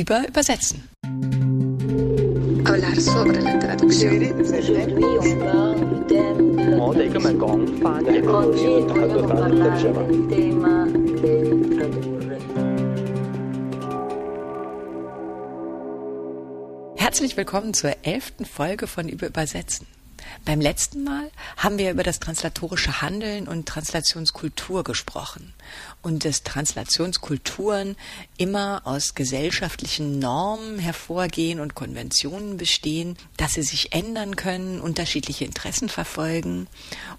über Übersetzen. Herzlich willkommen zur elften Folge von Über Übersetzen. Beim letzten Mal haben wir über das translatorische Handeln und Translationskultur gesprochen und dass Translationskulturen immer aus gesellschaftlichen Normen hervorgehen und Konventionen bestehen, dass sie sich ändern können, unterschiedliche Interessen verfolgen.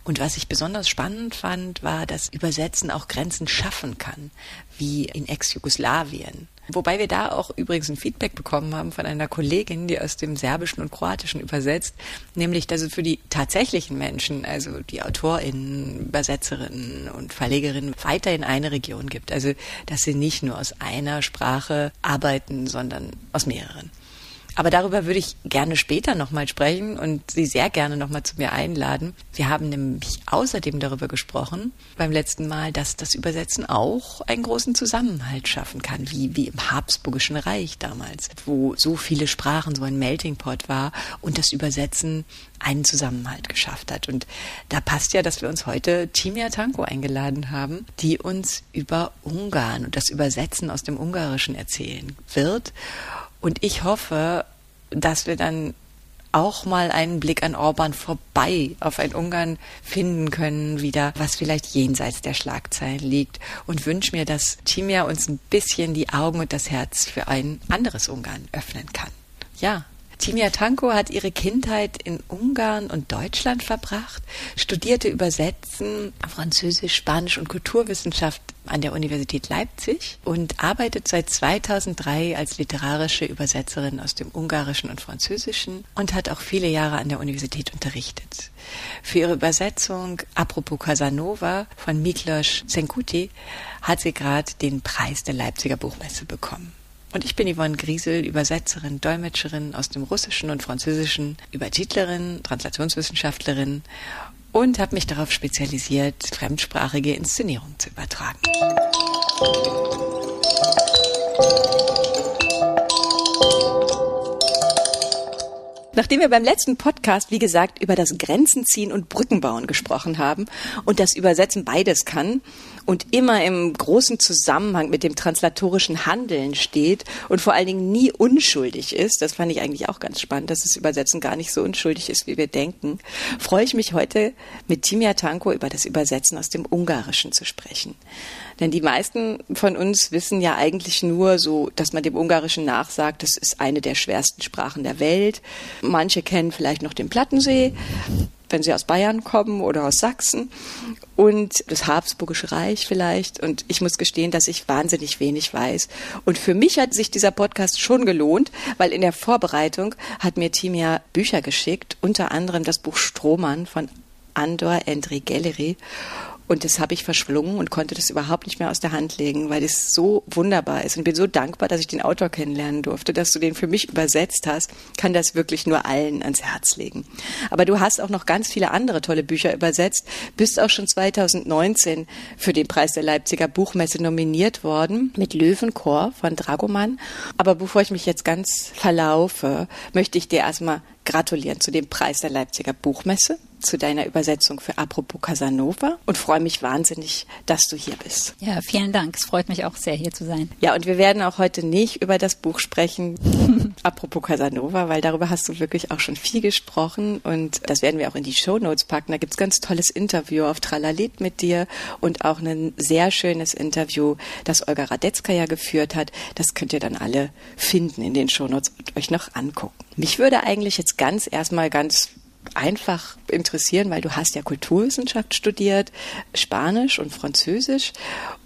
Und was ich besonders spannend fand, war, dass Übersetzen auch Grenzen schaffen kann, wie in Ex-Jugoslawien. Wobei wir da auch übrigens ein Feedback bekommen haben von einer Kollegin, die aus dem Serbischen und Kroatischen übersetzt, nämlich, dass es für die tatsächlichen Menschen, also die AutorInnen, Übersetzerinnen und Verlegerinnen, weiterhin eine Region gibt. Also, dass sie nicht nur aus einer Sprache arbeiten, sondern aus mehreren. Aber darüber würde ich gerne später nochmal sprechen und Sie sehr gerne nochmal zu mir einladen. Wir haben nämlich außerdem darüber gesprochen beim letzten Mal, dass das Übersetzen auch einen großen Zusammenhalt schaffen kann, wie, wie im Habsburgischen Reich damals, wo so viele Sprachen so ein Melting Pot war und das Übersetzen einen Zusammenhalt geschafft hat. Und da passt ja, dass wir uns heute Timia Tanko eingeladen haben, die uns über Ungarn und das Übersetzen aus dem Ungarischen erzählen wird. Und ich hoffe, dass wir dann auch mal einen Blick an Orban vorbei auf ein Ungarn finden können, wieder, was vielleicht jenseits der Schlagzeilen liegt. Und wünsche mir, dass Timia uns ein bisschen die Augen und das Herz für ein anderes Ungarn öffnen kann. Ja, Timia Tanko hat ihre Kindheit in Ungarn und Deutschland verbracht, studierte Übersetzen, Französisch, Spanisch und Kulturwissenschaft an der Universität Leipzig und arbeitet seit 2003 als literarische Übersetzerin aus dem Ungarischen und Französischen und hat auch viele Jahre an der Universität unterrichtet. Für ihre Übersetzung Apropos Casanova von Miklos Senkuti hat sie gerade den Preis der Leipziger Buchmesse bekommen. Und ich bin Yvonne Griesel, Übersetzerin, Dolmetscherin aus dem Russischen und Französischen, Übertitlerin, Translationswissenschaftlerin und habe mich darauf spezialisiert, fremdsprachige Inszenierungen zu übertragen. Nachdem wir beim letzten Podcast, wie gesagt, über das Grenzenziehen und Brückenbauen gesprochen haben und das Übersetzen beides kann und immer im großen Zusammenhang mit dem translatorischen Handeln steht und vor allen Dingen nie unschuldig ist, das fand ich eigentlich auch ganz spannend, dass das Übersetzen gar nicht so unschuldig ist, wie wir denken, freue ich mich heute mit Timia Tanko über das Übersetzen aus dem Ungarischen zu sprechen. Denn die meisten von uns wissen ja eigentlich nur so, dass man dem Ungarischen nachsagt, das ist eine der schwersten Sprachen der Welt. Manche kennen vielleicht noch den Plattensee, wenn sie aus Bayern kommen oder aus Sachsen und das Habsburgische Reich vielleicht. Und ich muss gestehen, dass ich wahnsinnig wenig weiß. Und für mich hat sich dieser Podcast schon gelohnt, weil in der Vorbereitung hat mir Timia Bücher geschickt, unter anderem das Buch Strohmann von Andor Endri Gallery. Und das habe ich verschlungen und konnte das überhaupt nicht mehr aus der Hand legen, weil es so wunderbar ist. Und bin so dankbar, dass ich den Autor kennenlernen durfte, dass du den für mich übersetzt hast. Kann das wirklich nur allen ans Herz legen. Aber du hast auch noch ganz viele andere tolle Bücher übersetzt. Bist auch schon 2019 für den Preis der Leipziger Buchmesse nominiert worden mit Löwenchor von Dragoman. Aber bevor ich mich jetzt ganz verlaufe, möchte ich dir erstmal gratulieren zu dem Preis der Leipziger Buchmesse zu deiner Übersetzung für Apropos Casanova und freue mich wahnsinnig, dass du hier bist. Ja, vielen Dank. Es freut mich auch sehr, hier zu sein. Ja, und wir werden auch heute nicht über das Buch sprechen, Apropos Casanova, weil darüber hast du wirklich auch schon viel gesprochen und das werden wir auch in die Show Notes packen. Da gibt's ganz tolles Interview auf Tralalit mit dir und auch ein sehr schönes Interview, das Olga Radetzka geführt hat. Das könnt ihr dann alle finden in den Show Notes und euch noch angucken. Mich würde eigentlich jetzt ganz erstmal ganz einfach interessieren, weil du hast ja Kulturwissenschaft studiert, Spanisch und Französisch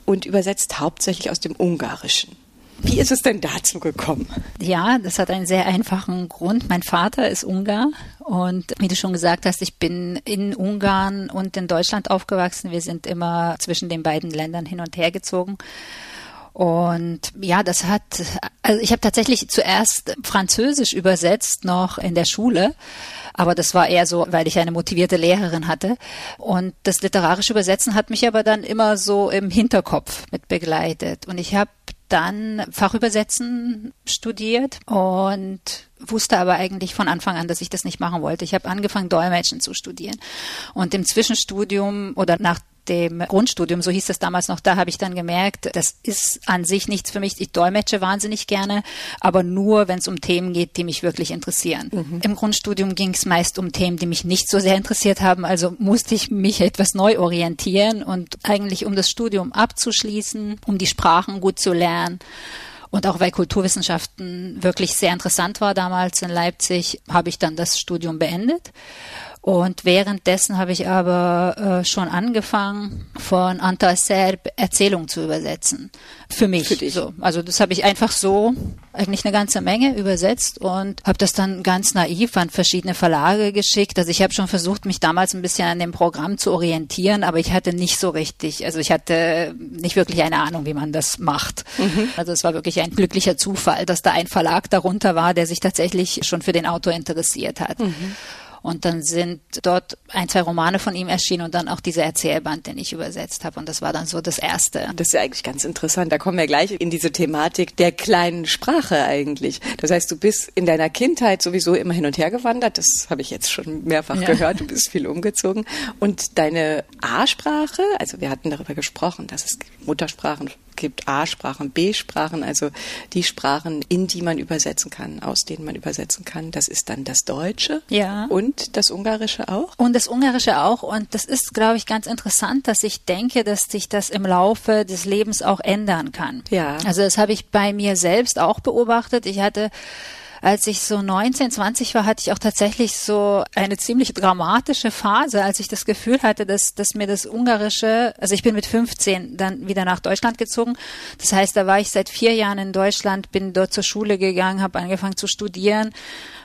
und übersetzt hauptsächlich aus dem Ungarischen. Wie ist es denn dazu gekommen? Ja, das hat einen sehr einfachen Grund. Mein Vater ist Ungar und wie du schon gesagt hast, ich bin in Ungarn und in Deutschland aufgewachsen. Wir sind immer zwischen den beiden Ländern hin und her gezogen. Und ja, das hat, also ich habe tatsächlich zuerst Französisch übersetzt noch in der Schule, aber das war eher so, weil ich eine motivierte Lehrerin hatte. Und das literarische Übersetzen hat mich aber dann immer so im Hinterkopf mit begleitet. Und ich habe dann Fachübersetzen studiert und wusste aber eigentlich von Anfang an, dass ich das nicht machen wollte. Ich habe angefangen, Dolmetschen zu studieren. Und im Zwischenstudium oder nach dem Grundstudium, so hieß es damals noch, da habe ich dann gemerkt, das ist an sich nichts für mich. Ich dolmetsche wahnsinnig gerne, aber nur, wenn es um Themen geht, die mich wirklich interessieren. Mhm. Im Grundstudium ging es meist um Themen, die mich nicht so sehr interessiert haben, also musste ich mich etwas neu orientieren und eigentlich um das Studium abzuschließen, um die Sprachen gut zu lernen. Und auch weil Kulturwissenschaften wirklich sehr interessant war damals in Leipzig, habe ich dann das Studium beendet und währenddessen habe ich aber äh, schon angefangen, von Anta Serb Erzählungen zu übersetzen. Für mich. Für dich. So. Also das habe ich einfach so eigentlich eine ganze Menge übersetzt und habe das dann ganz naiv an verschiedene Verlage geschickt. Also ich habe schon versucht, mich damals ein bisschen an dem Programm zu orientieren, aber ich hatte nicht so richtig, also ich hatte nicht wirklich eine Ahnung, wie man das macht. Mhm. Also es war wirklich ein glücklicher Zufall, dass da ein Verlag darunter war, der sich tatsächlich schon für den Autor interessiert hat. Mhm. Und dann sind dort ein, zwei Romane von ihm erschienen und dann auch dieser Erzählband, den ich übersetzt habe. Und das war dann so das erste. Das ist ja eigentlich ganz interessant. Da kommen wir gleich in diese Thematik der kleinen Sprache eigentlich. Das heißt, du bist in deiner Kindheit sowieso immer hin und her gewandert. Das habe ich jetzt schon mehrfach ja. gehört. Du bist viel umgezogen. Und deine A-Sprache, also wir hatten darüber gesprochen, dass es Muttersprachen gibt A-Sprachen, B-Sprachen, also die Sprachen, in die man übersetzen kann, aus denen man übersetzen kann. Das ist dann das Deutsche ja. und das Ungarische auch. Und das Ungarische auch. Und das ist, glaube ich, ganz interessant, dass ich denke, dass sich das im Laufe des Lebens auch ändern kann. Ja. Also das habe ich bei mir selbst auch beobachtet. Ich hatte als ich so 19, 20 war, hatte ich auch tatsächlich so eine ziemlich dramatische Phase, als ich das Gefühl hatte, dass, dass mir das Ungarische, also ich bin mit 15 dann wieder nach Deutschland gezogen. Das heißt, da war ich seit vier Jahren in Deutschland, bin dort zur Schule gegangen, habe angefangen zu studieren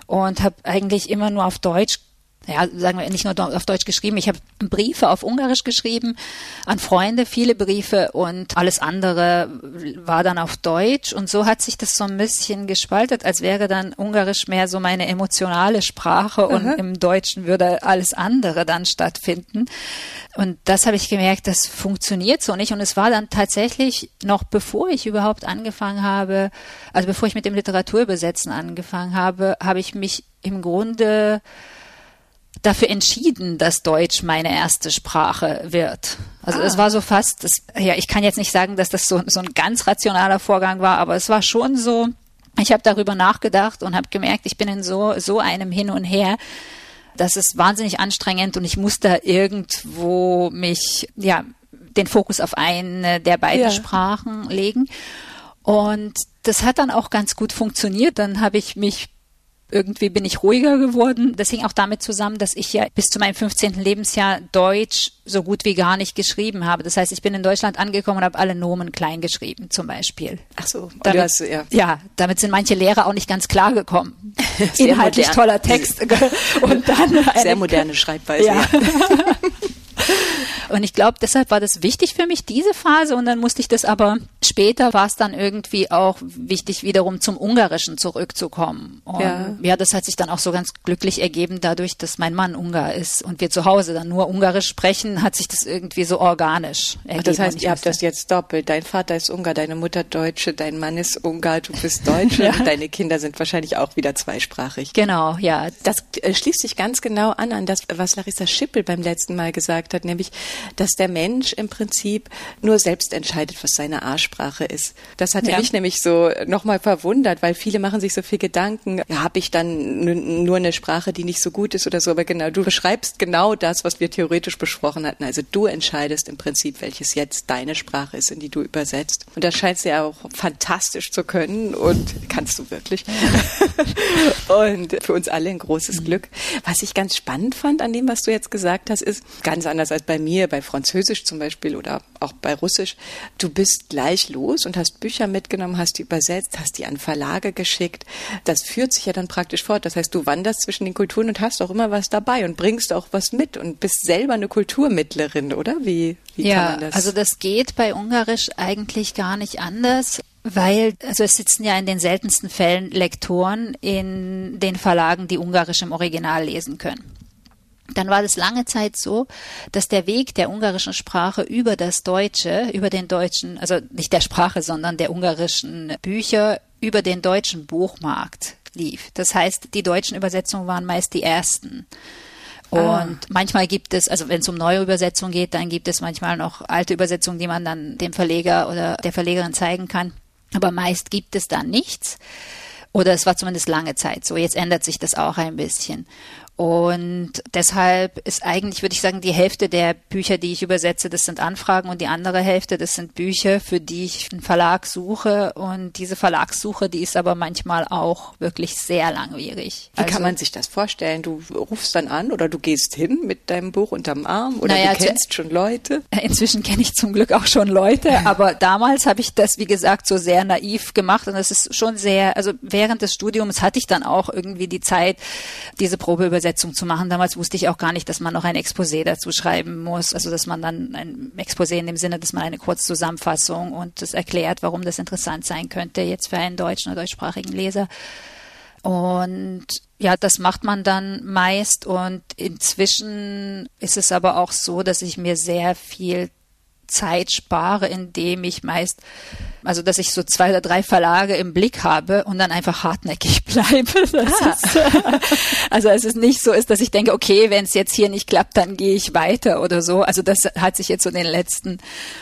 und habe eigentlich immer nur auf Deutsch ja, sagen wir nicht nur auf Deutsch geschrieben. Ich habe Briefe auf Ungarisch geschrieben an Freunde, viele Briefe und alles andere war dann auf Deutsch. Und so hat sich das so ein bisschen gespaltet, als wäre dann Ungarisch mehr so meine emotionale Sprache und im Deutschen würde alles andere dann stattfinden. Und das habe ich gemerkt, das funktioniert so nicht. Und es war dann tatsächlich noch bevor ich überhaupt angefangen habe, also bevor ich mit dem Literaturübersetzen angefangen habe, habe ich mich im Grunde dafür entschieden, dass Deutsch meine erste Sprache wird. Also es ah. war so fast, das, ja, ich kann jetzt nicht sagen, dass das so, so ein ganz rationaler Vorgang war, aber es war schon so, ich habe darüber nachgedacht und habe gemerkt, ich bin in so, so einem Hin und Her, das ist wahnsinnig anstrengend und ich muss da irgendwo mich, ja, den Fokus auf eine der beiden ja. Sprachen legen. Und das hat dann auch ganz gut funktioniert. Dann habe ich mich irgendwie bin ich ruhiger geworden. Das hing auch damit zusammen, dass ich ja bis zu meinem 15. Lebensjahr Deutsch so gut wie gar nicht geschrieben habe. Das heißt, ich bin in Deutschland angekommen und habe alle Nomen klein geschrieben, zum Beispiel. Ach so, damit, hast, ja. ja, damit sind manche Lehrer auch nicht ganz klar gekommen. Inhaltlich modern. toller Text und dann sehr moderne Schreibweise. Ja. Und ich glaube, deshalb war das wichtig für mich, diese Phase. Und dann musste ich das aber, später war es dann irgendwie auch wichtig, wiederum zum Ungarischen zurückzukommen. Und ja. ja, das hat sich dann auch so ganz glücklich ergeben, dadurch, dass mein Mann Ungar ist und wir zu Hause dann nur Ungarisch sprechen, hat sich das irgendwie so organisch ergeben. Das heißt, ihr habt das jetzt doppelt. Dein Vater ist Ungar, deine Mutter Deutsche, dein Mann ist Ungar, du bist Deutsche ja. und deine Kinder sind wahrscheinlich auch wieder zweisprachig. Genau, ja. Das äh, schließt sich ganz genau an an das, was Larissa Schippel beim letzten Mal gesagt hat, nämlich, dass der Mensch im Prinzip nur selbst entscheidet, was seine A-Sprache ist. Das hatte ja. mich nämlich so nochmal verwundert, weil viele machen sich so viel Gedanken, ja, habe ich dann nur eine Sprache, die nicht so gut ist oder so, aber genau, du beschreibst genau das, was wir theoretisch besprochen hatten. Also du entscheidest im Prinzip, welches jetzt deine Sprache ist, in die du übersetzt. Und das scheinst du ja auch fantastisch zu können und kannst du wirklich. und für uns alle ein großes Glück. Was ich ganz spannend fand an dem, was du jetzt gesagt hast, ist ganz anders als bei mir, bei Französisch zum Beispiel oder auch bei Russisch. Du bist gleich los und hast Bücher mitgenommen, hast die übersetzt, hast die an Verlage geschickt. Das führt sich ja dann praktisch fort. Das heißt, du wanderst zwischen den Kulturen und hast auch immer was dabei und bringst auch was mit und bist selber eine Kulturmittlerin, oder? Wie, wie ja, kann man das? Also das geht bei Ungarisch eigentlich gar nicht anders. Weil, also es sitzen ja in den seltensten Fällen Lektoren in den Verlagen, die Ungarisch im Original lesen können. Dann war es lange Zeit so, dass der Weg der ungarischen Sprache über das Deutsche, über den deutschen, also nicht der Sprache, sondern der ungarischen Bücher über den deutschen Buchmarkt lief. Das heißt, die deutschen Übersetzungen waren meist die ersten. Und ah. manchmal gibt es, also wenn es um neue Übersetzungen geht, dann gibt es manchmal noch alte Übersetzungen, die man dann dem Verleger oder der Verlegerin zeigen kann. Aber meist gibt es dann nichts. Oder es war zumindest lange Zeit so. Jetzt ändert sich das auch ein bisschen. Und deshalb ist eigentlich, würde ich sagen, die Hälfte der Bücher, die ich übersetze, das sind Anfragen und die andere Hälfte, das sind Bücher, für die ich einen Verlag suche. Und diese Verlagssuche, die ist aber manchmal auch wirklich sehr langwierig. Wie also, kann man sich das vorstellen? Du rufst dann an oder du gehst hin mit deinem Buch unterm Arm oder naja, du kennst schon Leute? Inzwischen kenne ich zum Glück auch schon Leute, aber damals habe ich das, wie gesagt, so sehr naiv gemacht und es ist schon sehr, also während des Studiums hatte ich dann auch irgendwie die Zeit, diese Probeübersetzung Übersetzung zu machen. Damals wusste ich auch gar nicht, dass man noch ein Exposé dazu schreiben muss. Also dass man dann ein Exposé in dem Sinne, dass man eine Kurzzusammenfassung und das erklärt, warum das interessant sein könnte jetzt für einen deutschen oder deutschsprachigen Leser. Und ja, das macht man dann meist und inzwischen ist es aber auch so, dass ich mir sehr viel Zeit spare, indem ich meist also, dass ich so zwei oder drei Verlage im Blick habe und dann einfach hartnäckig bleibe. Ah. Ist, also, es ist nicht so ist, dass ich denke, okay, wenn es jetzt hier nicht klappt, dann gehe ich weiter oder so. Also, das hat sich jetzt so in den letzten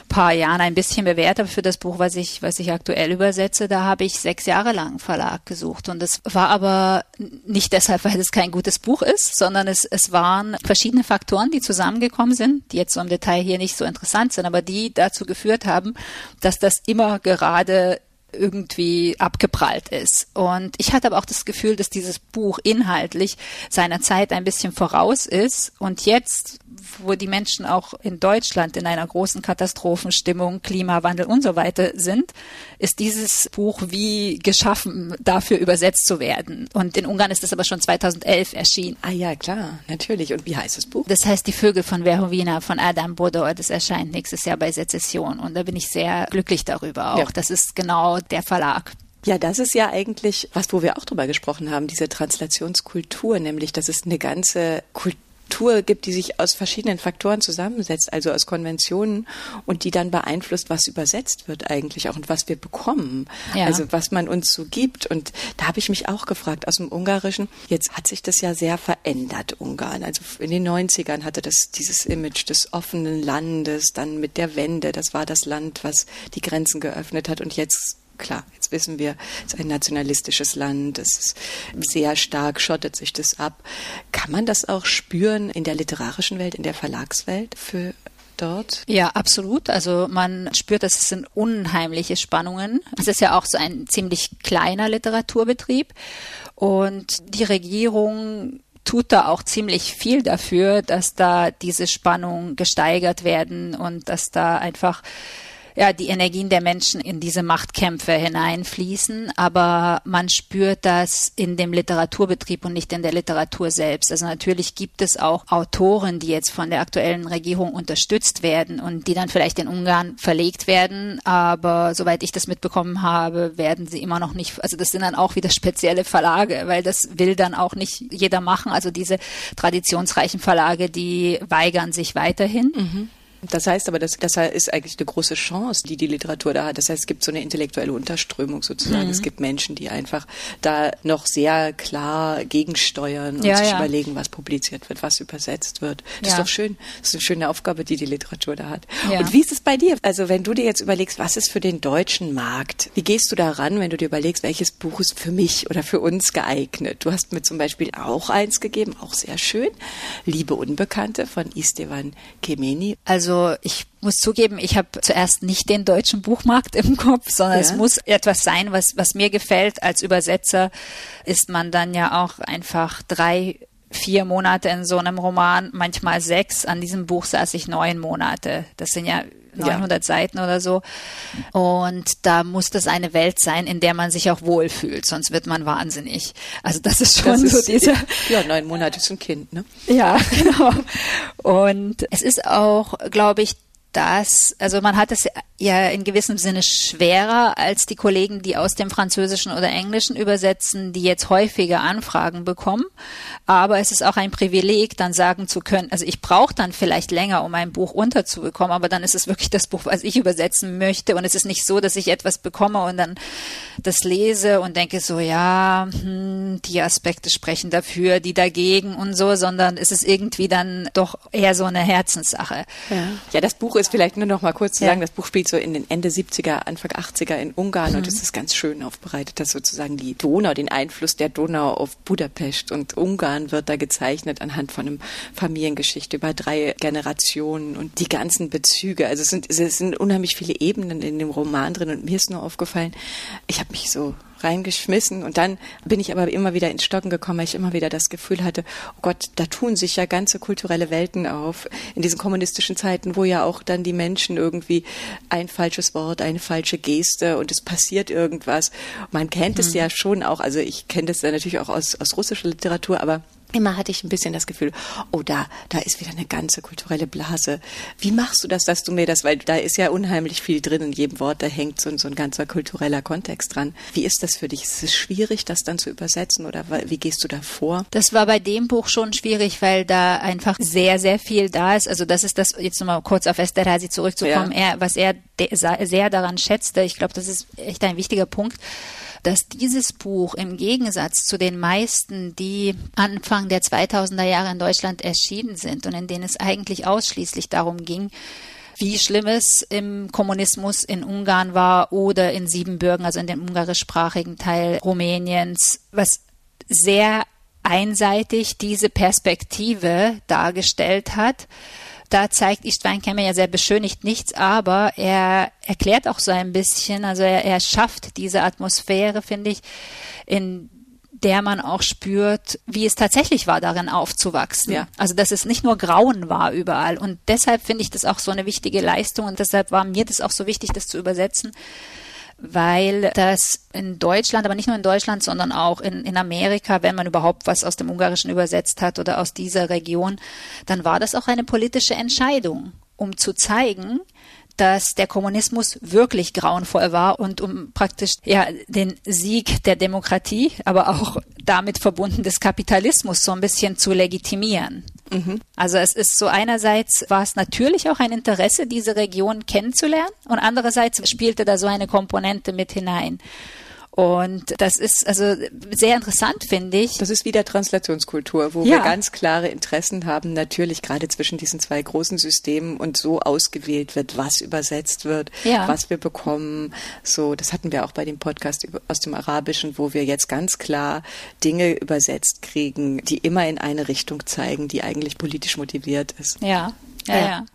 paar Jahren ein bisschen bewährt. Aber für das Buch, was ich, was ich aktuell übersetze, da habe ich sechs Jahre lang einen Verlag gesucht. Und es war aber nicht deshalb, weil es kein gutes Buch ist, sondern es, es waren verschiedene Faktoren, die zusammengekommen sind, die jetzt so im Detail hier nicht so interessant sind, aber die dazu geführt haben, dass das immer gerade irgendwie abgeprallt ist. Und ich hatte aber auch das Gefühl, dass dieses Buch inhaltlich seiner Zeit ein bisschen voraus ist und jetzt wo die Menschen auch in Deutschland in einer großen Katastrophenstimmung, Klimawandel und so weiter sind, ist dieses Buch wie geschaffen, dafür übersetzt zu werden. Und in Ungarn ist es aber schon 2011 erschienen. Ah ja, klar, natürlich. Und wie heißt das Buch? Das heißt Die Vögel von Verhovina von Adam Bodor. Das erscheint nächstes Jahr bei Sezession. Und da bin ich sehr glücklich darüber auch. Ja. Das ist genau der Verlag. Ja, das ist ja eigentlich was, wo wir auch drüber gesprochen haben, diese Translationskultur, nämlich, dass es eine ganze Kultur Struktur gibt, die sich aus verschiedenen Faktoren zusammensetzt, also aus Konventionen und die dann beeinflusst, was übersetzt wird eigentlich auch und was wir bekommen. Ja. Also was man uns so gibt. Und da habe ich mich auch gefragt aus dem Ungarischen. Jetzt hat sich das ja sehr verändert, Ungarn. Also in den 90ern hatte das dieses Image des offenen Landes, dann mit der Wende. Das war das Land, was die Grenzen geöffnet hat. Und jetzt klar, jetzt wissen wir, es ist ein nationalistisches Land, es ist sehr stark, schottet sich das ab. Kann man das auch spüren in der literarischen Welt, in der Verlagswelt für dort? Ja, absolut. Also man spürt, dass es sind unheimliche Spannungen. Es ist ja auch so ein ziemlich kleiner Literaturbetrieb und die Regierung tut da auch ziemlich viel dafür, dass da diese Spannungen gesteigert werden und dass da einfach ja, die Energien der Menschen in diese Machtkämpfe hineinfließen, aber man spürt das in dem Literaturbetrieb und nicht in der Literatur selbst. Also natürlich gibt es auch Autoren, die jetzt von der aktuellen Regierung unterstützt werden und die dann vielleicht in Ungarn verlegt werden, aber soweit ich das mitbekommen habe, werden sie immer noch nicht, also das sind dann auch wieder spezielle Verlage, weil das will dann auch nicht jeder machen. Also diese traditionsreichen Verlage, die weigern sich weiterhin. Mhm. Das heißt aber, das, das ist eigentlich eine große Chance, die die Literatur da hat. Das heißt, es gibt so eine intellektuelle Unterströmung sozusagen. Mhm. Es gibt Menschen, die einfach da noch sehr klar gegensteuern und ja, sich ja. überlegen, was publiziert wird, was übersetzt wird. Das ja. ist doch schön. Das ist eine schöne Aufgabe, die die Literatur da hat. Und wie ist es bei dir? Also wenn du dir jetzt überlegst, was ist für den deutschen Markt? Wie gehst du daran, wenn du dir überlegst, welches Buch ist für mich oder für uns geeignet? Du hast mir zum Beispiel auch eins gegeben, auch sehr schön. Liebe Unbekannte von Istevan Kemeni. Also also ich muss zugeben, ich habe zuerst nicht den deutschen Buchmarkt im Kopf, sondern ja. es muss etwas sein, was, was mir gefällt. Als Übersetzer ist man dann ja auch einfach drei, vier Monate in so einem Roman, manchmal sechs. An diesem Buch saß ich neun Monate. Das sind ja 900 ja. Seiten oder so. Und da muss das eine Welt sein, in der man sich auch wohlfühlt, sonst wird man wahnsinnig. Also das ist schon das so ist, diese. Ja, neun Monate ist ein Kind, ne? Ja, genau. Und es ist auch, glaube ich, dass, also man hat es ja in gewissem Sinne schwerer als die Kollegen, die aus dem Französischen oder Englischen übersetzen, die jetzt häufiger Anfragen bekommen. Aber es ist auch ein Privileg, dann sagen zu können, also ich brauche dann vielleicht länger, um ein Buch unterzubekommen, aber dann ist es wirklich das Buch, was ich übersetzen möchte. Und es ist nicht so, dass ich etwas bekomme und dann das lese und denke so, ja, hm, die Aspekte sprechen dafür, die dagegen und so, sondern es ist irgendwie dann doch eher so eine Herzenssache. Ja, ja das Buch ist vielleicht nur noch mal kurz zu sagen, das Buch spielt so in den Ende 70er, Anfang 80er in Ungarn mhm. und es ist ganz schön aufbereitet, dass sozusagen die Donau, den Einfluss der Donau auf Budapest und Ungarn wird da gezeichnet anhand von einem Familiengeschichte über drei Generationen und die ganzen Bezüge. Also es sind, es sind unheimlich viele Ebenen in dem Roman drin und mir ist nur aufgefallen, ich habe mich so reingeschmissen und dann bin ich aber immer wieder ins Stocken gekommen, weil ich immer wieder das Gefühl hatte, oh Gott, da tun sich ja ganze kulturelle Welten auf in diesen kommunistischen Zeiten, wo ja auch dann die Menschen irgendwie ein falsches Wort, eine falsche Geste und es passiert irgendwas. Man kennt mhm. es ja schon auch, also ich kenne das ja natürlich auch aus, aus russischer Literatur, aber immer hatte ich ein bisschen das Gefühl, oh, da, da ist wieder eine ganze kulturelle Blase. Wie machst du das, dass du mir das, weil da ist ja unheimlich viel drin in jedem Wort, da hängt so, so ein ganzer kultureller Kontext dran. Wie ist das für dich? Ist es schwierig, das dann zu übersetzen oder wie gehst du da vor? Das war bei dem Buch schon schwierig, weil da einfach sehr, sehr viel da ist. Also das ist das, jetzt nochmal kurz auf Esterhazy zurückzukommen, ja. er, was er sehr daran schätzte. Ich glaube, das ist echt ein wichtiger Punkt dass dieses Buch im Gegensatz zu den meisten, die Anfang der 2000er Jahre in Deutschland erschienen sind und in denen es eigentlich ausschließlich darum ging, wie schlimm es im Kommunismus in Ungarn war oder in Siebenbürgen, also in dem ungarischsprachigen Teil Rumäniens, was sehr einseitig diese Perspektive dargestellt hat da zeigt Istvan Kemmer ja sehr beschönigt nichts, aber er erklärt auch so ein bisschen, also er, er schafft diese Atmosphäre, finde ich, in der man auch spürt, wie es tatsächlich war, darin aufzuwachsen. Ja. Also dass es nicht nur Grauen war überall. Und deshalb finde ich das auch so eine wichtige Leistung und deshalb war mir das auch so wichtig, das zu übersetzen, weil das in Deutschland, aber nicht nur in Deutschland, sondern auch in, in Amerika, wenn man überhaupt was aus dem Ungarischen übersetzt hat oder aus dieser Region, dann war das auch eine politische Entscheidung, um zu zeigen, dass der Kommunismus wirklich grauenvoll war und um praktisch ja den Sieg der Demokratie, aber auch damit verbunden des Kapitalismus so ein bisschen zu legitimieren. Mhm. Also es ist so einerseits war es natürlich auch ein Interesse, diese Region kennenzulernen und andererseits spielte da so eine Komponente mit hinein. Und das ist also sehr interessant, finde ich. Das ist wieder Translationskultur, wo ja. wir ganz klare Interessen haben, natürlich gerade zwischen diesen zwei großen Systemen und so ausgewählt wird, was übersetzt wird, ja. was wir bekommen. So, das hatten wir auch bei dem Podcast aus dem Arabischen, wo wir jetzt ganz klar Dinge übersetzt kriegen, die immer in eine Richtung zeigen, die eigentlich politisch motiviert ist. Ja, ja, ja. ja.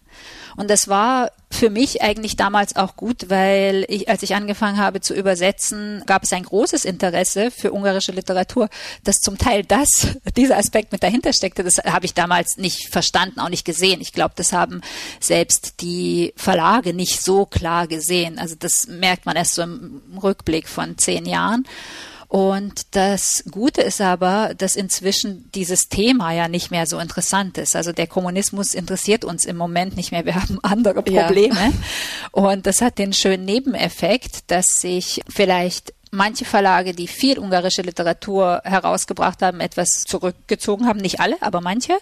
Und das war für mich eigentlich damals auch gut, weil ich, als ich angefangen habe zu übersetzen, gab es ein großes Interesse für ungarische Literatur, dass zum Teil das, dieser Aspekt mit dahinter steckte, das habe ich damals nicht verstanden, auch nicht gesehen. Ich glaube, das haben selbst die Verlage nicht so klar gesehen. Also das merkt man erst so im Rückblick von zehn Jahren. Und das Gute ist aber, dass inzwischen dieses Thema ja nicht mehr so interessant ist. Also der Kommunismus interessiert uns im Moment nicht mehr. Wir haben andere Probleme. Ja. Und das hat den schönen Nebeneffekt, dass sich vielleicht manche Verlage, die viel ungarische Literatur herausgebracht haben, etwas zurückgezogen haben. Nicht alle, aber manche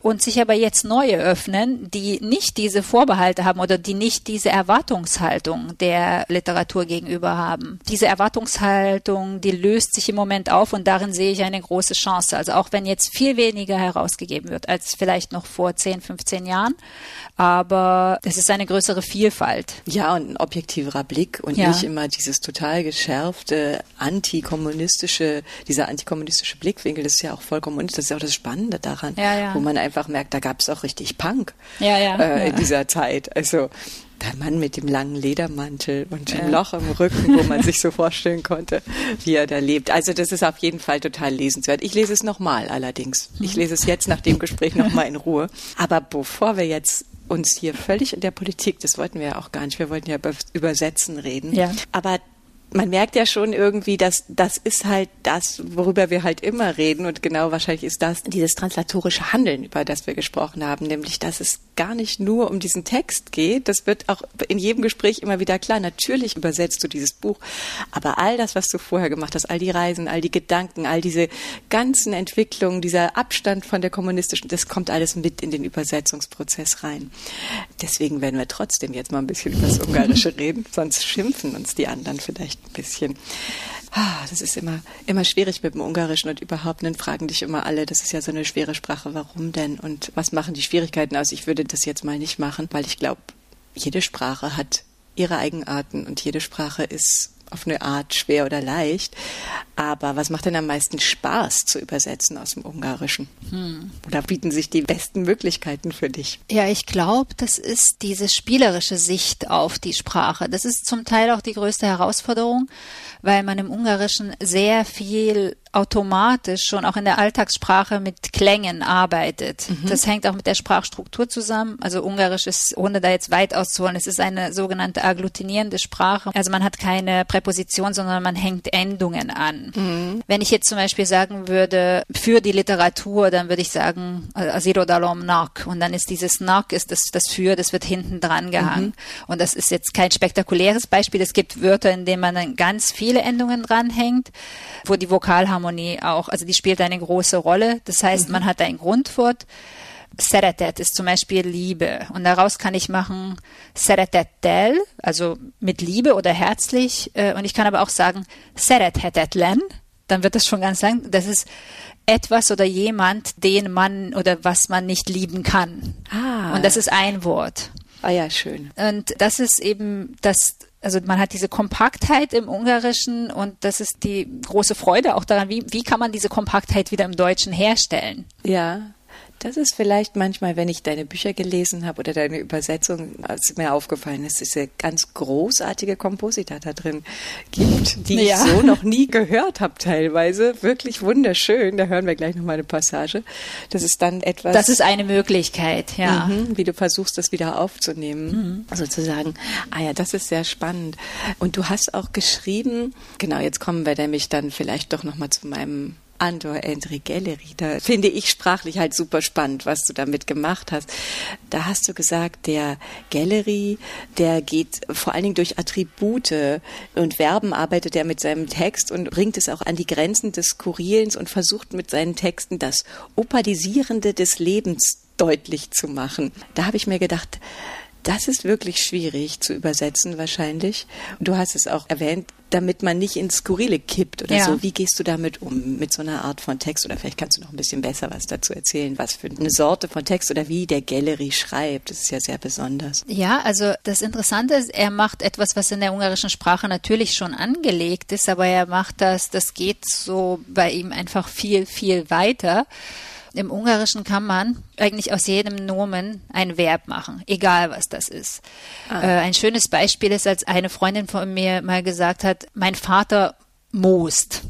und sich aber jetzt neue öffnen, die nicht diese Vorbehalte haben oder die nicht diese Erwartungshaltung der Literatur gegenüber haben. Diese Erwartungshaltung, die löst sich im Moment auf und darin sehe ich eine große Chance. Also auch wenn jetzt viel weniger herausgegeben wird als vielleicht noch vor 10, 15 Jahren, aber es ist eine größere Vielfalt. Ja, und ein objektiverer Blick und ja. nicht immer dieses total geschärfte antikommunistische, dieser antikommunistische Blickwinkel, das ist ja auch vollkommen, das ist ja auch das Spannende daran, ja, ja. wo man einfach merkt, da gab es auch richtig Punk ja, ja, äh, in dieser Zeit. Also der Mann mit dem langen Ledermantel und dem Loch im Rücken, wo man sich so vorstellen konnte, wie er da lebt. Also das ist auf jeden Fall total lesenswert. Ich lese es nochmal allerdings. Ich lese es jetzt nach dem Gespräch nochmal in Ruhe. Aber bevor wir jetzt uns hier völlig in der Politik, das wollten wir ja auch gar nicht, wir wollten ja über Übersetzen reden. Ja. Aber man merkt ja schon irgendwie, dass das ist halt das, worüber wir halt immer reden und genau wahrscheinlich ist das dieses translatorische Handeln, über das wir gesprochen haben, nämlich dass es gar nicht nur um diesen Text geht. Das wird auch in jedem Gespräch immer wieder klar. Natürlich übersetzt du dieses Buch, aber all das, was du vorher gemacht hast, all die Reisen, all die Gedanken, all diese ganzen Entwicklungen, dieser Abstand von der kommunistischen, das kommt alles mit in den Übersetzungsprozess rein. Deswegen werden wir trotzdem jetzt mal ein bisschen über das Ungarische reden, sonst schimpfen uns die anderen vielleicht ein bisschen. Das ist immer, immer schwierig mit dem Ungarischen und überhaupt, dann fragen dich immer alle, das ist ja so eine schwere Sprache, warum denn und was machen die Schwierigkeiten aus? Ich würde das jetzt mal nicht machen, weil ich glaube, jede Sprache hat ihre Eigenarten und jede Sprache ist auf eine Art schwer oder leicht. Aber was macht denn am meisten Spaß zu übersetzen aus dem Ungarischen? Hm. Oder bieten sich die besten Möglichkeiten für dich? Ja, ich glaube, das ist diese spielerische Sicht auf die Sprache. Das ist zum Teil auch die größte Herausforderung, weil man im Ungarischen sehr viel automatisch schon auch in der Alltagssprache mit Klängen arbeitet. Mhm. Das hängt auch mit der Sprachstruktur zusammen. Also Ungarisch ist, ohne da jetzt weit auszuholen, es ist eine sogenannte agglutinierende Sprache. Also man hat keine Präposition, sondern man hängt Endungen an. Mhm. Wenn ich jetzt zum Beispiel sagen würde, für die Literatur, dann würde ich sagen, Asiro dalom nak. Und dann ist dieses nak, ist das, das für, das wird hinten dran gehangen. Mhm. Und das ist jetzt kein spektakuläres Beispiel. Es gibt Wörter, in denen man dann ganz viele Endungen dranhängt, wo die Vokalharmonie Harmonie auch, also die spielt eine große Rolle. Das heißt, mhm. man hat ein Grundwort. Szeretet ist zum Beispiel Liebe. Und daraus kann ich machen Szeretettel, also mit Liebe oder herzlich. Äh, und ich kann aber auch sagen Szerethetetlen. Dann wird das schon ganz lang. Das ist etwas oder jemand, den man oder was man nicht lieben kann. Ah. Und das ist ein Wort. Ah ja, schön. Und das ist eben das also man hat diese Kompaktheit im Ungarischen und das ist die große Freude auch daran, wie, wie kann man diese Kompaktheit wieder im Deutschen herstellen? Ja, das ist vielleicht manchmal, wenn ich deine Bücher gelesen habe oder deine Übersetzung, als mir aufgefallen ist, dass es ganz großartige Komposita da drin gibt, die ja. ich so noch nie gehört habe teilweise. Wirklich wunderschön. Da hören wir gleich nochmal eine Passage. Das ist dann etwas. Das ist eine Möglichkeit, ja. Mhm, wie du versuchst, das wieder aufzunehmen. Mhm. Sozusagen. Ah ja, das ist sehr spannend. Und du hast auch geschrieben, genau, jetzt kommen wir nämlich dann vielleicht doch nochmal zu meinem Andor Andre Gallery. Da finde ich sprachlich halt super spannend, was du damit gemacht hast. Da hast du gesagt, der Gallery, der geht vor allen Dingen durch Attribute und Verben arbeitet er mit seinem Text und bringt es auch an die Grenzen des Skurrilens und versucht mit seinen Texten das Opalisierende des Lebens deutlich zu machen. Da habe ich mir gedacht, das ist wirklich schwierig zu übersetzen wahrscheinlich. Und du hast es auch erwähnt, damit man nicht ins Skurrile kippt oder ja. so. Wie gehst du damit um, mit so einer Art von Text? Oder vielleicht kannst du noch ein bisschen besser was dazu erzählen, was für eine Sorte von Text oder wie der Gallery schreibt. Das ist ja sehr besonders. Ja, also das Interessante ist, er macht etwas, was in der ungarischen Sprache natürlich schon angelegt ist, aber er macht das, das geht so bei ihm einfach viel, viel weiter. Im Ungarischen kann man eigentlich aus jedem Nomen ein Verb machen, egal was das ist. Ah. Äh, ein schönes Beispiel ist, als eine Freundin von mir mal gesagt hat, mein Vater moost.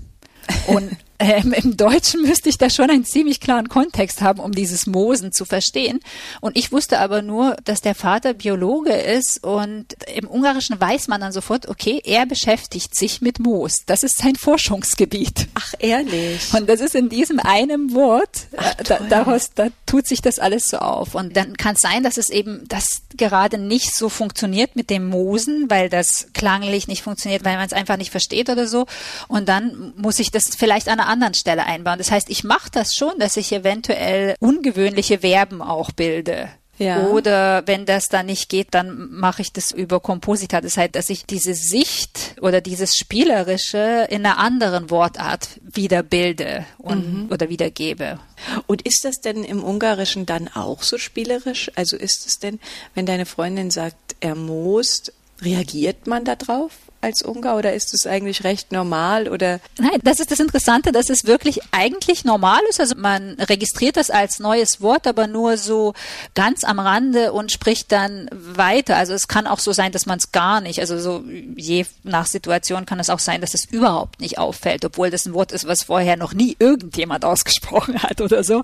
Und ähm, Im Deutschen müsste ich da schon einen ziemlich klaren Kontext haben, um dieses Moosen zu verstehen. Und ich wusste aber nur, dass der Vater Biologe ist und im Ungarischen weiß man dann sofort, okay, er beschäftigt sich mit Moos. Das ist sein Forschungsgebiet. Ach, ehrlich? Und das ist in diesem einen Wort, Ach, äh, da, daraus, da tut sich das alles so auf. Und dann kann es sein, dass es eben, das gerade nicht so funktioniert mit dem Moosen, weil das klanglich nicht funktioniert, weil man es einfach nicht versteht oder so. Und dann muss ich das vielleicht an einer anderen Stelle einbauen. Das heißt, ich mache das schon, dass ich eventuell ungewöhnliche Verben auch bilde. Ja. Oder wenn das dann nicht geht, dann mache ich das über Komposita. Das heißt, dass ich diese Sicht oder dieses Spielerische in einer anderen Wortart wieder bilde und, mhm. oder wiedergebe. Und ist das denn im Ungarischen dann auch so spielerisch? Also ist es denn, wenn deine Freundin sagt, er most, reagiert man da drauf? Als Ungar oder ist es eigentlich recht normal oder? Nein, das ist das Interessante, dass es wirklich eigentlich normal ist. Also man registriert das als neues Wort, aber nur so ganz am Rande und spricht dann weiter. Also es kann auch so sein, dass man es gar nicht, also so je nach Situation kann es auch sein, dass es überhaupt nicht auffällt, obwohl das ein Wort ist, was vorher noch nie irgendjemand ausgesprochen hat oder so.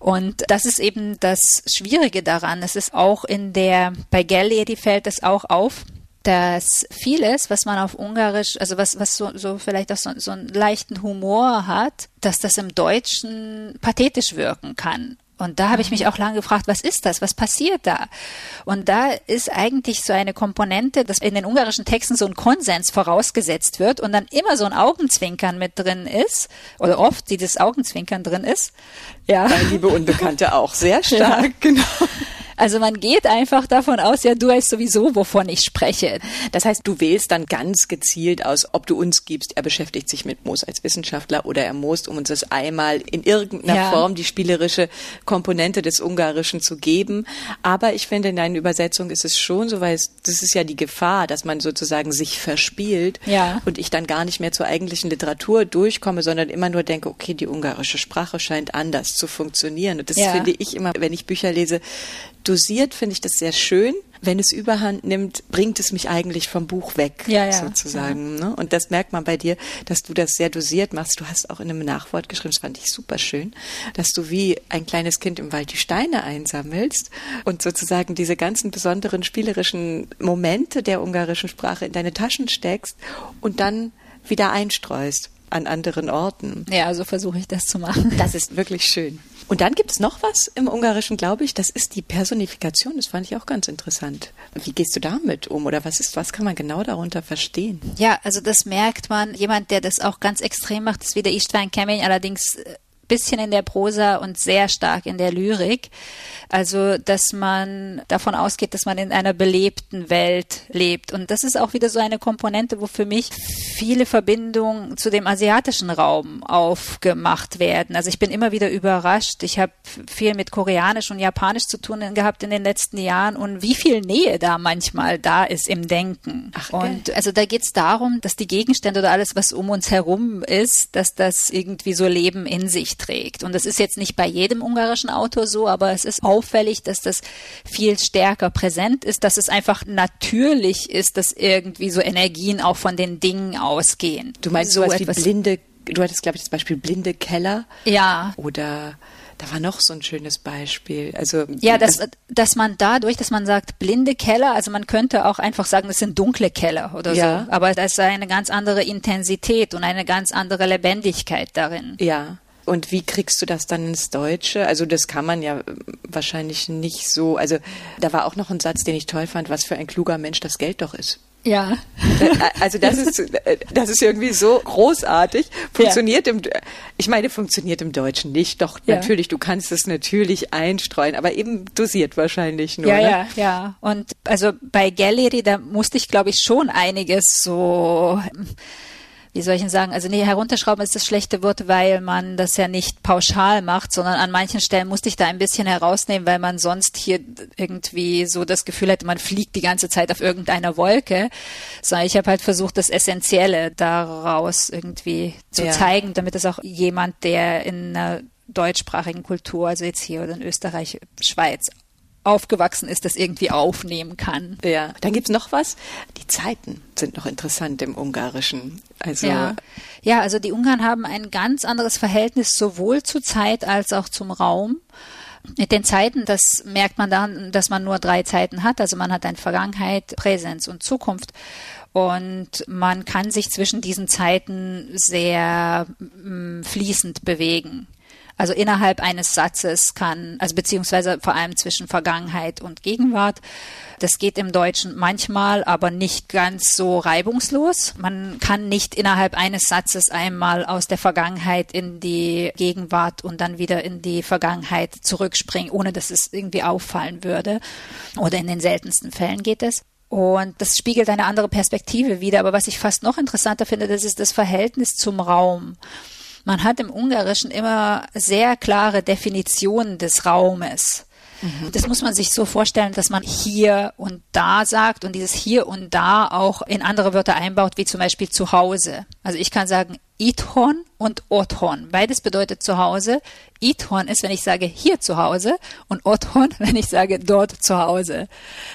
Und das ist eben das Schwierige daran. Es ist auch in der, bei Gallieri fällt es auch auf, dass vieles, was man auf Ungarisch, also was, was so, so vielleicht auch so, so einen leichten Humor hat, dass das im Deutschen pathetisch wirken kann. Und da habe ich mich auch lange gefragt, was ist das? Was passiert da? Und da ist eigentlich so eine Komponente, dass in den ungarischen Texten so ein Konsens vorausgesetzt wird und dann immer so ein Augenzwinkern mit drin ist, oder oft dieses Augenzwinkern drin ist. Ja. Bei Liebe Unbekannte auch sehr stark, ja. genau. Also man geht einfach davon aus, ja, du weißt sowieso, wovon ich spreche. Das heißt, du wählst dann ganz gezielt aus, ob du uns gibst, er beschäftigt sich mit Moos als Wissenschaftler oder er Moos, um uns das einmal in irgendeiner ja. Form die spielerische Komponente des Ungarischen zu geben. Aber ich finde, in deinen Übersetzungen ist es schon so, weil es, das ist ja die Gefahr, dass man sozusagen sich verspielt ja. und ich dann gar nicht mehr zur eigentlichen Literatur durchkomme, sondern immer nur denke, okay, die ungarische Sprache scheint anders zu funktionieren. Und das ja. finde ich immer, wenn ich Bücher lese, dosiert finde ich das sehr schön. Wenn es Überhand nimmt, bringt es mich eigentlich vom Buch weg, ja, ja, sozusagen. Ja. Ne? Und das merkt man bei dir, dass du das sehr dosiert machst. Du hast auch in einem Nachwort geschrieben, das fand ich super schön, dass du wie ein kleines Kind im Wald die Steine einsammelst und sozusagen diese ganzen besonderen spielerischen Momente der ungarischen Sprache in deine Taschen steckst und dann wieder einstreust an anderen Orten. Ja, so versuche ich das zu machen. Das ist wirklich schön. Und dann gibt es noch was im Ungarischen, glaube ich, das ist die Personifikation. Das fand ich auch ganz interessant. Wie gehst du damit um oder was ist, was kann man genau darunter verstehen? Ja, also das merkt man. Jemand, der das auch ganz extrem macht, ist wieder Istvan Kemény, allerdings äh, bisschen in der Prosa und sehr stark in der Lyrik. Also, dass man davon ausgeht, dass man in einer belebten Welt lebt. Und das ist auch wieder so eine Komponente, wo für mich viele Verbindungen zu dem asiatischen Raum aufgemacht werden. Also ich bin immer wieder überrascht. Ich habe viel mit Koreanisch und Japanisch zu tun gehabt in den letzten Jahren und wie viel Nähe da manchmal da ist im Denken. Ach, und also da geht es darum, dass die Gegenstände oder alles, was um uns herum ist, dass das irgendwie so Leben in sich trägt. Und das ist jetzt nicht bei jedem ungarischen Autor so, aber es ist auffällig, dass das viel stärker präsent ist, dass es einfach natürlich ist, dass irgendwie so Energien auch von den Dingen ausgehen. Du meinst so sowas wie blinde, du hattest glaube ich das Beispiel blinde Keller? Ja. Oder da war noch so ein schönes Beispiel. Also ja, dass, dass man dadurch, dass man sagt blinde Keller, also man könnte auch einfach sagen, das sind dunkle Keller oder ja. so, aber da ist eine ganz andere Intensität und eine ganz andere Lebendigkeit darin. Ja. Und wie kriegst du das dann ins Deutsche? Also das kann man ja wahrscheinlich nicht so. Also da war auch noch ein Satz, den ich toll fand, was für ein kluger Mensch das Geld doch ist. Ja. Also das ist, das ist irgendwie so großartig. Funktioniert ja. im, ich meine, funktioniert im Deutschen nicht. Doch, ja. natürlich, du kannst es natürlich einstreuen, aber eben dosiert wahrscheinlich nur. Ja, ne? ja, ja. Und also bei Gallery, da musste ich, glaube ich, schon einiges so wie soll ich denn sagen, also nee, herunterschrauben ist das schlechte Wort, weil man das ja nicht pauschal macht, sondern an manchen Stellen musste ich da ein bisschen herausnehmen, weil man sonst hier irgendwie so das Gefühl hätte, man fliegt die ganze Zeit auf irgendeiner Wolke. Sondern ich habe halt versucht, das Essentielle daraus irgendwie zu ja. zeigen, damit es auch jemand, der in einer deutschsprachigen Kultur, also jetzt hier oder in Österreich, Schweiz, aufgewachsen ist, das irgendwie aufnehmen kann. Ja, dann gibt's noch was. Die Zeiten sind noch interessant im Ungarischen. Also ja. ja, also die Ungarn haben ein ganz anderes Verhältnis sowohl zur Zeit als auch zum Raum. Mit den Zeiten, das merkt man dann, dass man nur drei Zeiten hat. Also man hat eine Vergangenheit, Präsenz und Zukunft. Und man kann sich zwischen diesen Zeiten sehr mm, fließend bewegen. Also innerhalb eines Satzes kann, also beziehungsweise vor allem zwischen Vergangenheit und Gegenwart. Das geht im Deutschen manchmal, aber nicht ganz so reibungslos. Man kann nicht innerhalb eines Satzes einmal aus der Vergangenheit in die Gegenwart und dann wieder in die Vergangenheit zurückspringen, ohne dass es irgendwie auffallen würde. Oder in den seltensten Fällen geht es. Und das spiegelt eine andere Perspektive wider. Aber was ich fast noch interessanter finde, das ist das Verhältnis zum Raum. Man hat im Ungarischen immer sehr klare Definitionen des Raumes. Mhm. Das muss man sich so vorstellen, dass man hier und da sagt und dieses hier und da auch in andere Wörter einbaut, wie zum Beispiel zu Hause. Also ich kann sagen, Ithorn und Othorn. Beides bedeutet zu Hause. Ithorn ist, wenn ich sage hier zu Hause und Othorn, wenn ich sage dort zu Hause.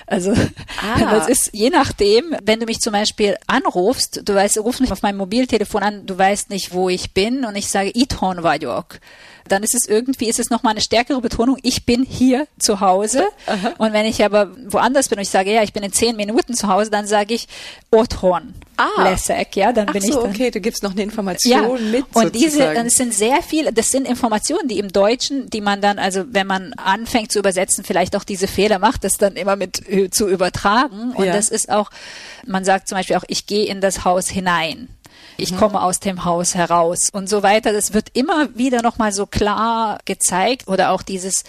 Also ah. das ist je nachdem, wenn du mich zum Beispiel anrufst, du weißt, rufst mich auf meinem Mobiltelefon an, du weißt nicht, wo ich bin und ich sage Ithorn Vajok dann ist es irgendwie, ist es nochmal eine stärkere Betonung, ich bin hier zu Hause. Aha. Und wenn ich aber woanders bin und ich sage, ja, ich bin in zehn Minuten zu Hause, dann sage ich Othorn. Ah. Lessek, ja, dann Ach bin so, ich dann, okay, du gibst noch eine Information ja. mit. Und sozusagen. diese, das sind sehr viele, das sind Informationen, die im Deutschen, die man dann, also wenn man anfängt zu übersetzen, vielleicht auch diese Fehler macht, das dann immer mit äh, zu übertragen. Und ja. das ist auch, man sagt zum Beispiel auch, ich gehe in das Haus hinein ich mhm. komme aus dem Haus heraus und so weiter. Das wird immer wieder nochmal so klar gezeigt oder auch dieses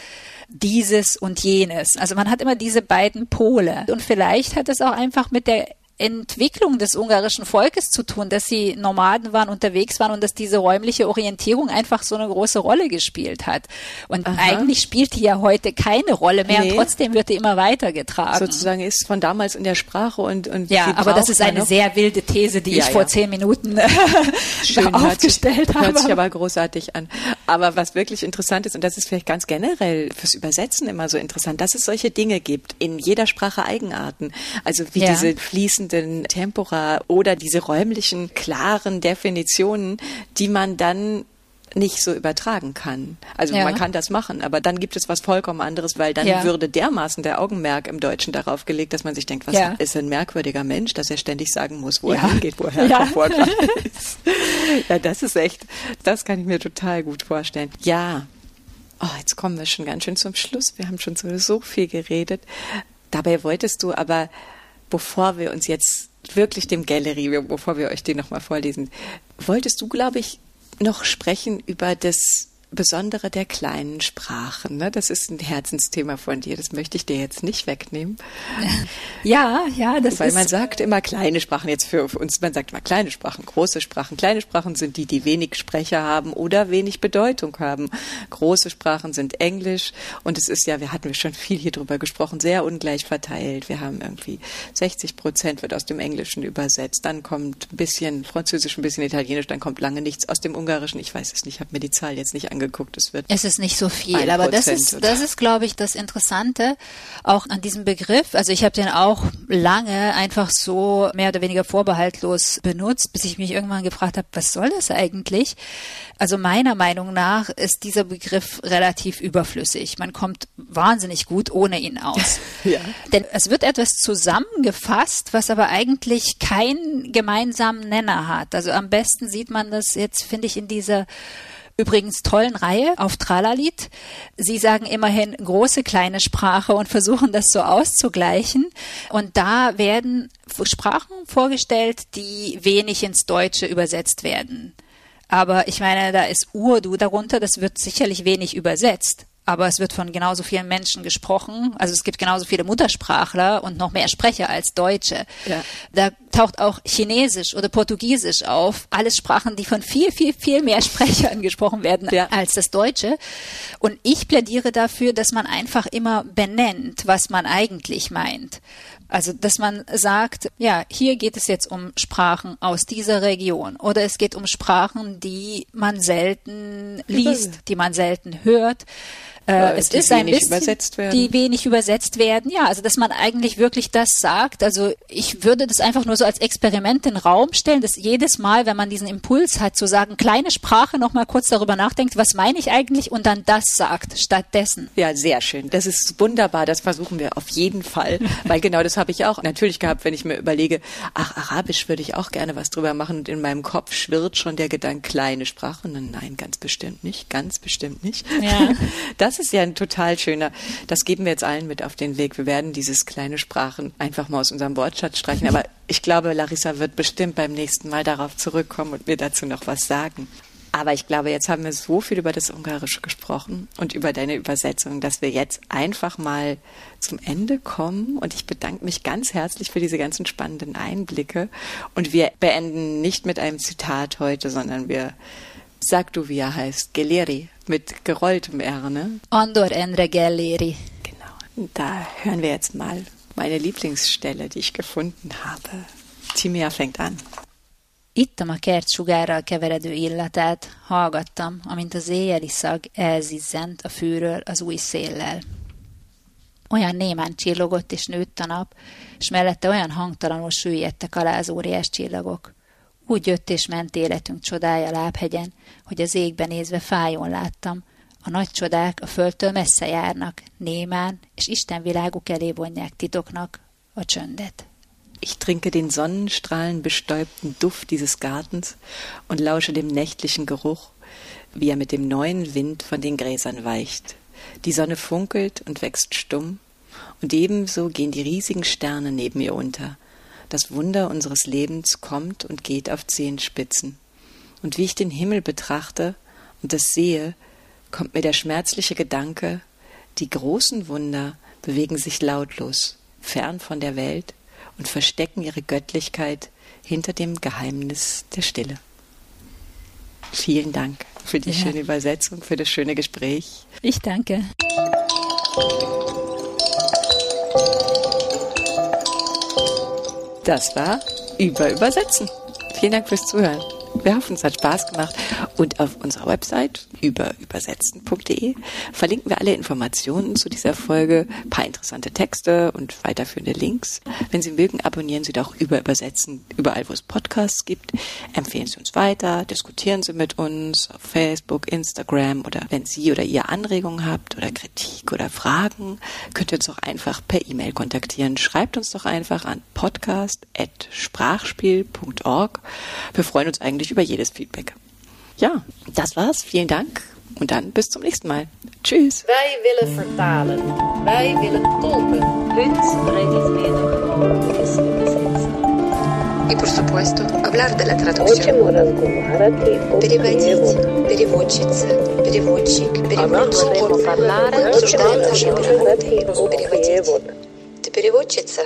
dieses und jenes. Also man hat immer diese beiden Pole. Und vielleicht hat es auch einfach mit der Entwicklung des ungarischen Volkes zu tun, dass sie Nomaden waren, unterwegs waren und dass diese räumliche Orientierung einfach so eine große Rolle gespielt hat. Und Aha. eigentlich spielt die ja heute keine Rolle mehr nee. und trotzdem wird die immer weitergetragen. Sozusagen ist von damals in der Sprache und, und Ja, aber das ist eine noch? sehr wilde These, die ja, ich ja. vor zehn Minuten Schön, aufgestellt hört sich, habe. Hört sich aber großartig an. Aber was wirklich interessant ist, und das ist vielleicht ganz generell fürs Übersetzen immer so interessant, dass es solche Dinge gibt, in jeder Sprache Eigenarten. Also wie ja. diese fließenden fließenden Tempora oder diese räumlichen, klaren Definitionen, die man dann nicht so übertragen kann. Also ja. man kann das machen, aber dann gibt es was vollkommen anderes, weil dann ja. würde dermaßen der Augenmerk im Deutschen darauf gelegt, dass man sich denkt, was ja. ist ein merkwürdiger Mensch, dass er ständig sagen muss, wo er hingeht, woher er vorkommt. ja, das ist echt, das kann ich mir total gut vorstellen. Ja. Oh, jetzt kommen wir schon ganz schön zum Schluss. Wir haben schon so, so viel geredet. Dabei wolltest du aber bevor wir uns jetzt wirklich dem Gallery, bevor wir euch den nochmal vorlesen, wolltest du, glaube ich, noch sprechen über das Besondere der kleinen Sprachen. Ne? Das ist ein Herzensthema von dir. Das möchte ich dir jetzt nicht wegnehmen. Ja, ja, das Weil ist. Weil man sagt immer kleine Sprachen jetzt für uns. Man sagt immer kleine Sprachen, große Sprachen. Kleine Sprachen sind die, die wenig Sprecher haben oder wenig Bedeutung haben. Große Sprachen sind Englisch und es ist ja, wir hatten schon viel hier drüber gesprochen, sehr ungleich verteilt. Wir haben irgendwie 60 Prozent wird aus dem Englischen übersetzt. Dann kommt ein bisschen Französisch, ein bisschen Italienisch. Dann kommt lange nichts aus dem Ungarischen. Ich weiß es nicht, habe mir die Zahl jetzt nicht angeguckt angeguckt. Es wird. Es ist nicht so viel, aber das ist, das ist, glaube ich, das Interessante auch an diesem Begriff. Also ich habe den auch lange einfach so mehr oder weniger vorbehaltlos benutzt, bis ich mich irgendwann gefragt habe, was soll das eigentlich? Also meiner Meinung nach ist dieser Begriff relativ überflüssig. Man kommt wahnsinnig gut ohne ihn aus. ja. Denn es wird etwas zusammengefasst, was aber eigentlich keinen gemeinsamen Nenner hat. Also am besten sieht man das jetzt, finde ich, in dieser übrigens tollen Reihe auf Tralalit. Sie sagen immerhin große, kleine Sprache und versuchen das so auszugleichen. Und da werden Sprachen vorgestellt, die wenig ins Deutsche übersetzt werden. Aber ich meine, da ist Urdu darunter, das wird sicherlich wenig übersetzt aber es wird von genauso vielen Menschen gesprochen. Also es gibt genauso viele Muttersprachler und noch mehr Sprecher als Deutsche. Ja. Da taucht auch Chinesisch oder Portugiesisch auf. Alles Sprachen, die von viel, viel, viel mehr Sprechern gesprochen werden ja. als das Deutsche. Und ich plädiere dafür, dass man einfach immer benennt, was man eigentlich meint. Also, dass man sagt, ja, hier geht es jetzt um Sprachen aus dieser Region oder es geht um Sprachen, die man selten liest, die man selten hört. Äh, es ist ein bisschen, die wenig übersetzt werden. Ja, also dass man eigentlich wirklich das sagt. Also ich würde das einfach nur so als Experiment in den Raum stellen, dass jedes Mal, wenn man diesen Impuls hat, zu sagen, kleine Sprache, noch mal kurz darüber nachdenkt, was meine ich eigentlich und dann das sagt stattdessen. Ja, sehr schön. Das ist wunderbar. Das versuchen wir auf jeden Fall, weil genau das habe ich auch natürlich gehabt, wenn ich mir überlege, ach, Arabisch würde ich auch gerne was drüber machen und in meinem Kopf schwirrt schon der Gedanke kleine Sprache. Und nein, ganz bestimmt nicht, ganz bestimmt nicht. Ja. Das das ist ja ein total schöner, das geben wir jetzt allen mit auf den Weg. Wir werden dieses kleine Sprachen einfach mal aus unserem Wortschatz streichen. Aber ich glaube, Larissa wird bestimmt beim nächsten Mal darauf zurückkommen und mir dazu noch was sagen. Aber ich glaube, jetzt haben wir so viel über das Ungarische gesprochen und über deine Übersetzung, dass wir jetzt einfach mal zum Ende kommen. Und ich bedanke mich ganz herzlich für diese ganzen spannenden Einblicke. Und wir beenden nicht mit einem Zitat heute, sondern wir Sag du, wie er heißt. Geleri. Mit gerolltem R, ne? Andor Endre Geleri. Genau. Und da hören wir jetzt mal meine Lieblingsstelle, die ich gefunden habe. Timea fängt an. Ittam a kert sugárral keveredő illatát, hallgattam, amint az éjjeli szag elzizzent a fűről az új széllel. Olyan némán csillogott és nőtt a nap, és mellette olyan hangtalanul süllyedtek alá az óriás csillagok. Úgy jött és ment életünk csodája lábhegyen, hogy az égben nézve fájón láttam, a nagy csodák a földtől messze járnak, némán, és Isten világuk elé vonják titoknak a csöndet. Ich trinke den Sonnenstrahlen bestäubten Duft dieses Gartens und lausche dem nächtlichen Geruch, wie er mit dem neuen Wind von den Gräsern weicht. Die Sonne funkelt und wächst stumm, und ebenso gehen die riesigen Sterne neben ihr unter. Das Wunder unseres Lebens kommt und geht auf Zehenspitzen. Und wie ich den Himmel betrachte und das sehe, kommt mir der schmerzliche Gedanke, die großen Wunder bewegen sich lautlos, fern von der Welt und verstecken ihre Göttlichkeit hinter dem Geheimnis der Stille. Vielen Dank für die ja. schöne Übersetzung, für das schöne Gespräch. Ich danke. Das war über Übersetzen. Vielen Dank fürs Zuhören. Wir hoffen, es hat Spaß gemacht. Und auf unserer Website über übersetzen.de verlinken wir alle Informationen zu dieser Folge, ein paar interessante Texte und weiterführende Links. Wenn Sie mögen, abonnieren Sie doch über Übersetzen überall, wo es Podcasts gibt. Empfehlen Sie uns weiter, diskutieren Sie mit uns auf Facebook, Instagram oder wenn Sie oder ihr Anregungen habt oder Kritik oder Fragen, könnt ihr uns auch einfach per E-Mail kontaktieren. Schreibt uns doch einfach an podcast.sprachspiel.org. Wir freuen uns eigentlich über jedes Feedback Ja, das war's. Vielen Dank und dann bis zum nächsten Mal. Tschüss. Wij willen vertalen. Wij willen tolken. И, por supuesto, hablar de la traducción. Переводить, переводчица, переводчик, переводчик. Обсуждаем наши переводы. Переводить. Ты переводчица?